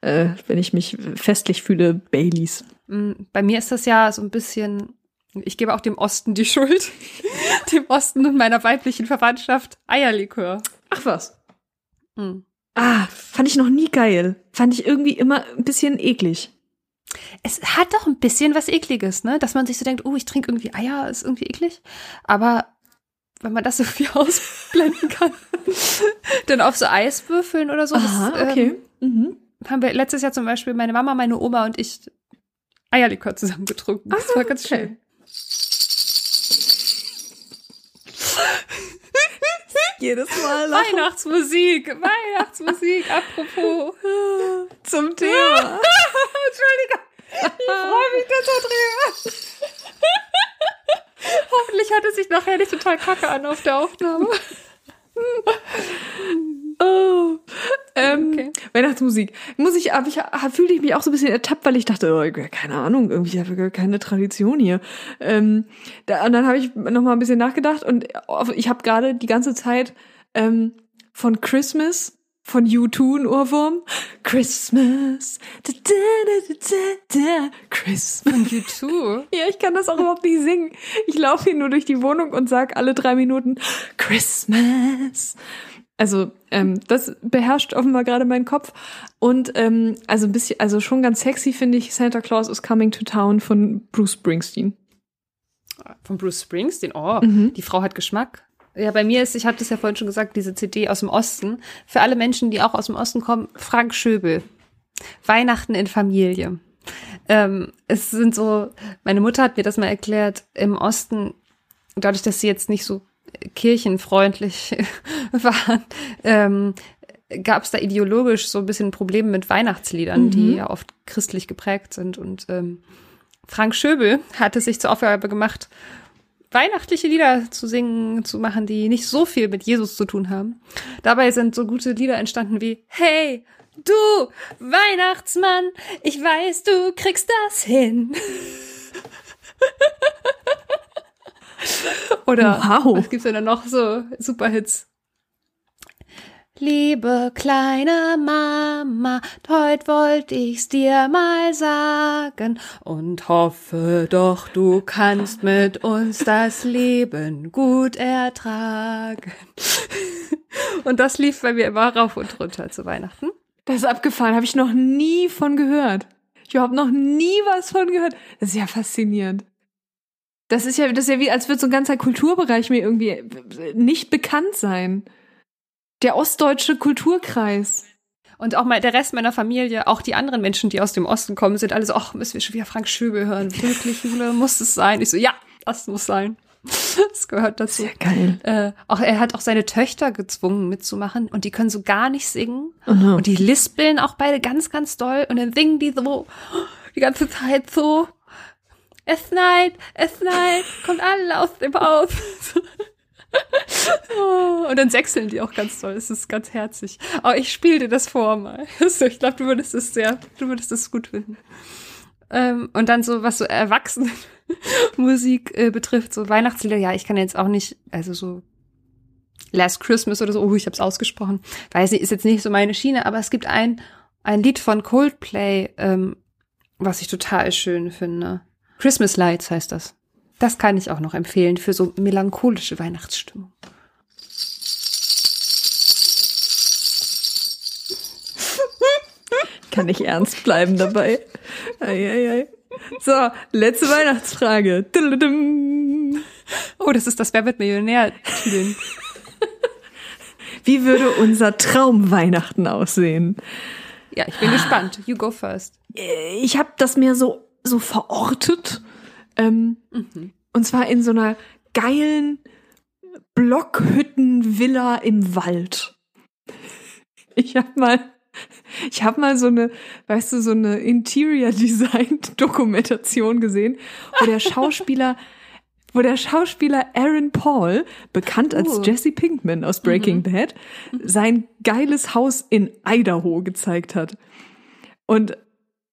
äh, wenn ich mich festlich fühle, Baileys. Mm, bei mir ist das ja so ein bisschen ich gebe auch dem Osten die Schuld. dem Osten und meiner weiblichen Verwandtschaft Eierlikör. Ach was. Hm. Ah, fand ich noch nie geil. Fand ich irgendwie immer ein bisschen eklig. Es hat doch ein bisschen was Ekliges, ne? Dass man sich so denkt, oh, ich trinke irgendwie Eier, ist irgendwie eklig. Aber wenn man das irgendwie ausblenden kann, dann auf so Eiswürfeln oder so. Aha, das, okay. Ähm, mhm. haben wir letztes Jahr zum Beispiel meine Mama, meine Oma und ich Eierlikör zusammen getrunken. Das Ach, war ganz okay. schön. Jedes Mal Weihnachtsmusik, Weihnachtsmusik, apropos. zum Thema. Entschuldigung, ich freue mich da so drüber. Hoffentlich hat es sich nachher nicht total kacke an auf der Aufnahme. Weihnachtsmusik. Muss ich, aber ich fühlte ich mich auch so ein bisschen ertappt, weil ich dachte, oh, keine Ahnung, irgendwie habe ich keine Tradition hier. Ähm, da, und dann habe ich noch mal ein bisschen nachgedacht und ich habe gerade die ganze Zeit ähm, von Christmas von U2 ein Ohrwurm. Christmas. Da, da, da. Christmas. Und U2. Ja, ich kann das auch überhaupt nicht singen. Ich laufe hier nur durch die Wohnung und sag alle drei Minuten Christmas. Also ähm, das beherrscht offenbar gerade meinen Kopf und ähm, also ein bisschen, also schon ganz sexy finde ich Santa Claus is Coming to Town von Bruce Springsteen. Von Bruce Springsteen. Oh, Mhm. die Frau hat Geschmack. Ja, bei mir ist, ich habe das ja vorhin schon gesagt, diese CD aus dem Osten. Für alle Menschen, die auch aus dem Osten kommen, Frank Schöbel. Weihnachten in Familie. Ähm, es sind so, meine Mutter hat mir das mal erklärt, im Osten, dadurch, dass sie jetzt nicht so kirchenfreundlich waren, ähm, gab es da ideologisch so ein bisschen Probleme mit Weihnachtsliedern, die Mhm. ja oft christlich geprägt sind. Und ähm, Frank Schöbel hat es sich zur Aufgabe gemacht, weihnachtliche Lieder zu singen, zu machen, die nicht so viel mit Jesus zu tun haben. Dabei sind so gute Lieder entstanden wie Hey, du Weihnachtsmann, ich weiß, du kriegst das hin. Oder Wow. was gibt's denn da noch so Superhits? Liebe kleine Mama, heute wollte ich's dir mal sagen und hoffe doch, du kannst mit uns das Leben gut ertragen. Und das lief bei mir immer rauf und runter zu Weihnachten. Das ist abgefahren, habe ich noch nie von gehört. Ich habe noch nie was von gehört. Das ist ja faszinierend. Das ist ja, das ist ja wie, als würde so ein ganzer Kulturbereich mir irgendwie nicht bekannt sein. Der ostdeutsche Kulturkreis. Und auch mal der Rest meiner Familie, auch die anderen Menschen, die aus dem Osten kommen, sind alle so, ach, müssen wir schon wieder Frank Schöbel hören? Wirklich, Jule, muss es sein? Ich so, ja, das muss sein. Das gehört dazu. geil. Äh, auch er hat auch seine Töchter gezwungen mitzumachen und die können so gar nicht singen Aha. und die lispeln auch beide ganz, ganz doll und dann singen die so die ganze Zeit so es schneit, es schneit, kommt alle aus dem Haus. Oh, und dann sechseln die auch ganz doll. Es ist ganz herzig. Aber ich spiele dir das vor mal. Ich glaube, du würdest es sehr, du würdest es gut finden. Ähm, und dann so, was so Erwachsenenmusik äh, betrifft, so Weihnachtslieder, ja, ich kann jetzt auch nicht, also so Last Christmas oder so, oh, ich habe es ausgesprochen. Weiß nicht, ist jetzt nicht so meine Schiene, aber es gibt ein, ein Lied von Coldplay, ähm, was ich total schön finde. Christmas Lights heißt das. Das kann ich auch noch empfehlen für so melancholische Weihnachtsstimmung. Kann nicht ernst bleiben dabei. Eieiei. So, letzte Weihnachtsfrage. Oh, das ist das Wer wird Millionär-Tüdeln. Wie würde unser Traumweihnachten aussehen? Ja, ich bin gespannt. You go first. Ich habe das mir so so verortet. Ähm, Und zwar in so einer geilen Blockhütten-Villa im Wald. Ich habe mal, ich habe mal so eine, weißt du, so eine Interior Design Dokumentation gesehen, wo der Schauspieler, wo der Schauspieler Aaron Paul, bekannt als Uh. Jesse Pinkman aus Breaking Bad, sein geiles Haus in Idaho gezeigt hat. Und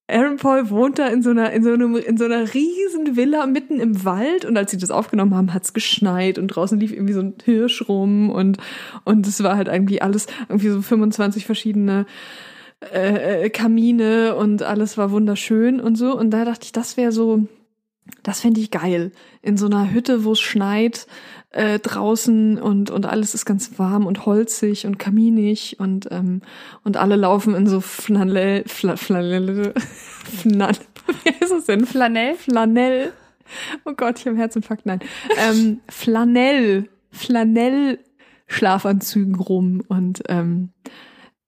Aaron Paul wohnt da in so einer, in so einem, in so einer riesen Villa mitten im Wald und als sie das aufgenommen haben, hat's geschneit und draußen lief irgendwie so ein Hirsch rum und, und es war halt irgendwie alles, irgendwie so 25 verschiedene äh, äh, Kamine und alles war wunderschön und so. Und da dachte ich, das wäre so, das fände ich geil. In so einer Hütte, wo es schneit, äh, draußen und, und alles ist ganz warm und holzig und kaminig und, ähm, und alle laufen in so Flanell, Fla, Flanell, Flanell, Wie heißt es denn? Flanell? Flanell. Oh Gott, ich habe Herzinfarkt. Nein. Ähm, Flanell. Flanell Schlafanzügen rum und ähm,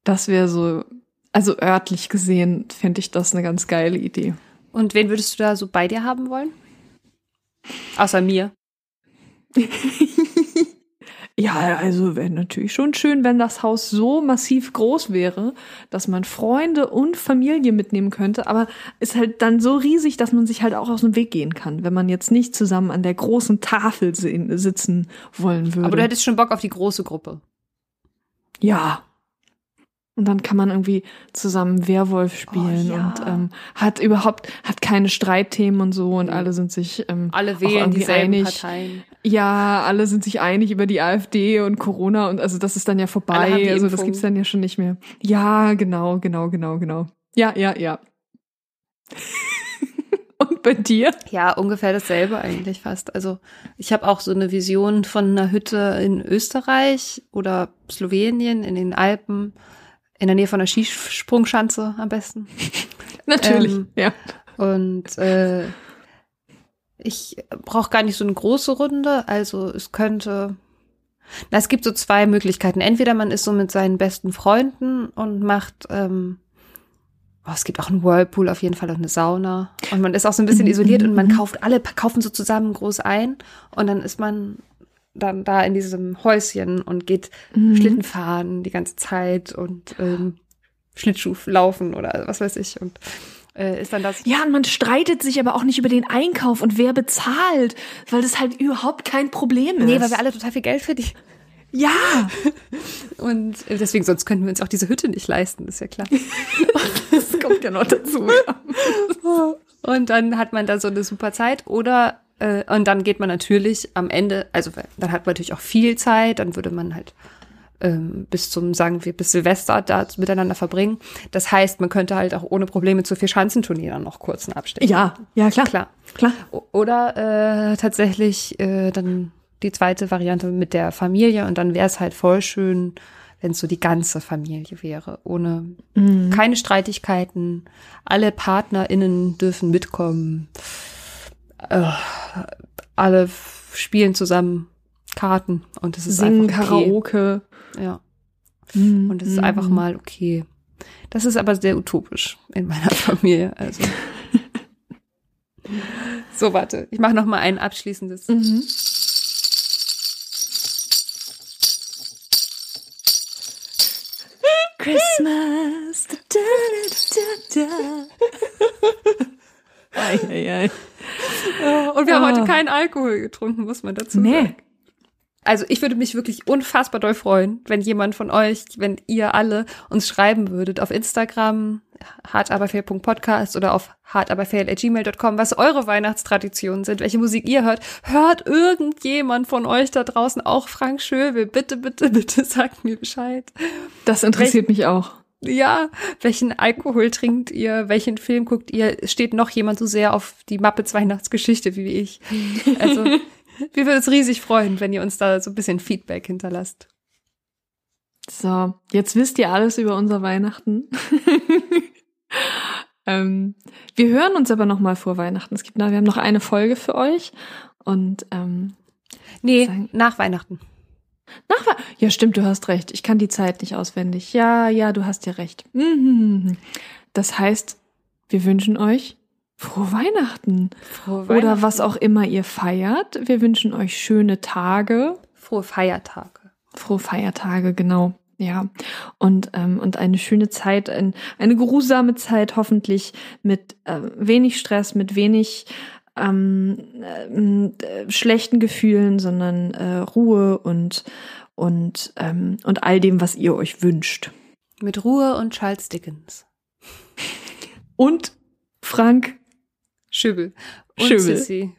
das wäre so, also örtlich gesehen, fände ich das eine ganz geile Idee. Und wen würdest du da so bei dir haben wollen? Außer mir. ja, also wäre natürlich schon schön, wenn das Haus so massiv groß wäre, dass man Freunde und Familie mitnehmen könnte, aber ist halt dann so riesig, dass man sich halt auch aus dem Weg gehen kann, wenn man jetzt nicht zusammen an der großen Tafel sitzen wollen würde. Aber du hättest schon Bock auf die große Gruppe. Ja, und dann kann man irgendwie zusammen Werwolf spielen oh, ja. und ähm, hat überhaupt hat keine Streitthemen und so und alle sind sich ähm, alle wählen dieselben einig. Parteien. Ja, alle sind sich einig über die AfD und Corona und also das ist dann ja vorbei. Also das gibt's dann ja schon nicht mehr. Ja, genau, genau, genau, genau. Ja, ja, ja. und bei dir? Ja, ungefähr dasselbe eigentlich fast. Also ich habe auch so eine Vision von einer Hütte in Österreich oder Slowenien in den Alpen in der Nähe von der Skisprungschanze am besten. Natürlich, ähm, ja. Und äh, ich brauche gar nicht so eine große Runde. Also es könnte. Na, es gibt so zwei Möglichkeiten. Entweder man ist so mit seinen besten Freunden und macht. Ähm, oh, es gibt auch einen Whirlpool auf jeden Fall und eine Sauna. Und man ist auch so ein bisschen isoliert und man mhm. kauft alle kaufen so zusammen groß ein und dann ist man dann da in diesem Häuschen und geht mhm. Schlitten fahren die ganze Zeit und ähm, Schlittschuh laufen oder was weiß ich und äh, ist dann das. Ja, und man streitet sich aber auch nicht über den Einkauf und wer bezahlt, weil das halt überhaupt kein Problem ist. Nee, weil wir alle total viel Geld verdienen. Ja. Und deswegen, sonst könnten wir uns auch diese Hütte nicht leisten, ist ja klar. das kommt ja noch dazu. Und dann hat man da so eine super Zeit. Oder äh, und dann geht man natürlich am Ende, also dann hat man natürlich auch viel Zeit, dann würde man halt ähm, bis zum, sagen wir, bis Silvester da miteinander verbringen. Das heißt, man könnte halt auch ohne Probleme zu vier Schanzenturnier dann noch kurzen Abstechen. Ja, ja, klar. Klar. klar. Oder äh, tatsächlich äh, dann die zweite Variante mit der Familie und dann wäre es halt voll schön, wenn es so die ganze Familie wäre, ohne mhm. keine Streitigkeiten. Alle PartnerInnen dürfen mitkommen äh, alle spielen zusammen Karten und es ist Singen, einfach okay. Karaoke. Ja. Mhm. Und es ist einfach mhm. mal okay. Das ist aber sehr utopisch in meiner Familie. Also. so, warte. Ich mache noch mal ein abschließendes. Mhm. Christmas. Da, da, da, Ei, ei, ei. Und wir haben heute ah. keinen Alkohol getrunken, muss man dazu nee. sagen. Also ich würde mich wirklich unfassbar doll freuen, wenn jemand von euch, wenn ihr alle uns schreiben würdet auf Instagram, hartaberfail.podcast oder auf hartaberfail.gmail.com, was eure Weihnachtstraditionen sind, welche Musik ihr hört. Hört irgendjemand von euch da draußen auch Frank Schöbel? Bitte, bitte, bitte sagt mir Bescheid. Das interessiert Welch mich auch ja, welchen Alkohol trinkt ihr, welchen Film guckt ihr? Steht noch jemand so sehr auf die Muppets Weihnachtsgeschichte wie ich? Also, wir würden uns riesig freuen, wenn ihr uns da so ein bisschen Feedback hinterlasst. So, jetzt wisst ihr alles über unser Weihnachten. ähm, wir hören uns aber noch mal vor Weihnachten. Es gibt, na, wir haben noch eine Folge für euch und ähm, nee, sagen, nach Weihnachten. Nach ja, stimmt, du hast recht. Ich kann die Zeit nicht auswendig. Ja, ja, du hast ja recht. Mhm. Das heißt, wir wünschen euch frohe Weihnachten. Frohe Weihnachten. Oder was auch immer ihr feiert. Wir wünschen euch schöne Tage. Frohe Feiertage. Frohe Feiertage, genau. Ja, und, ähm, und eine schöne Zeit, ein, eine geruhsame Zeit, hoffentlich mit äh, wenig Stress, mit wenig ähm, äh, schlechten Gefühlen, sondern äh, Ruhe und, und, ähm, und all dem, was ihr euch wünscht. Mit Ruhe und Charles Dickens. Und Frank Schübel. Und Schübel. Sissi.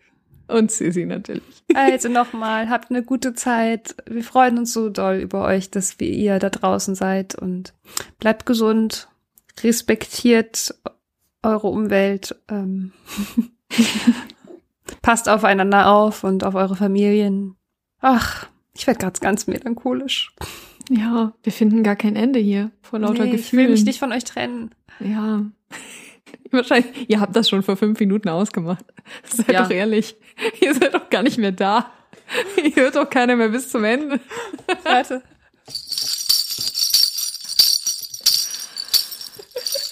Und Sissi natürlich. Also nochmal, habt eine gute Zeit. Wir freuen uns so doll über euch, dass wir ihr da draußen seid und bleibt gesund, respektiert eure Umwelt. Ähm. Passt aufeinander auf und auf eure Familien. Ach, ich werde gerade ganz melancholisch. Ja, wir finden gar kein Ende hier vor lauter nee, Gefühlen. Ich will mich nicht von euch trennen. Ja. Wahrscheinlich, ihr habt das schon vor fünf Minuten ausgemacht. Seid Ja. doch ehrlich. Ihr seid doch gar nicht mehr da. Ihr hört doch keiner mehr bis zum Ende. Warte.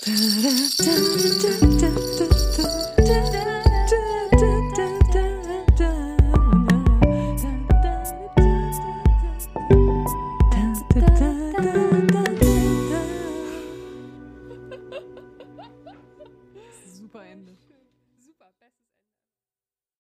Super Ende.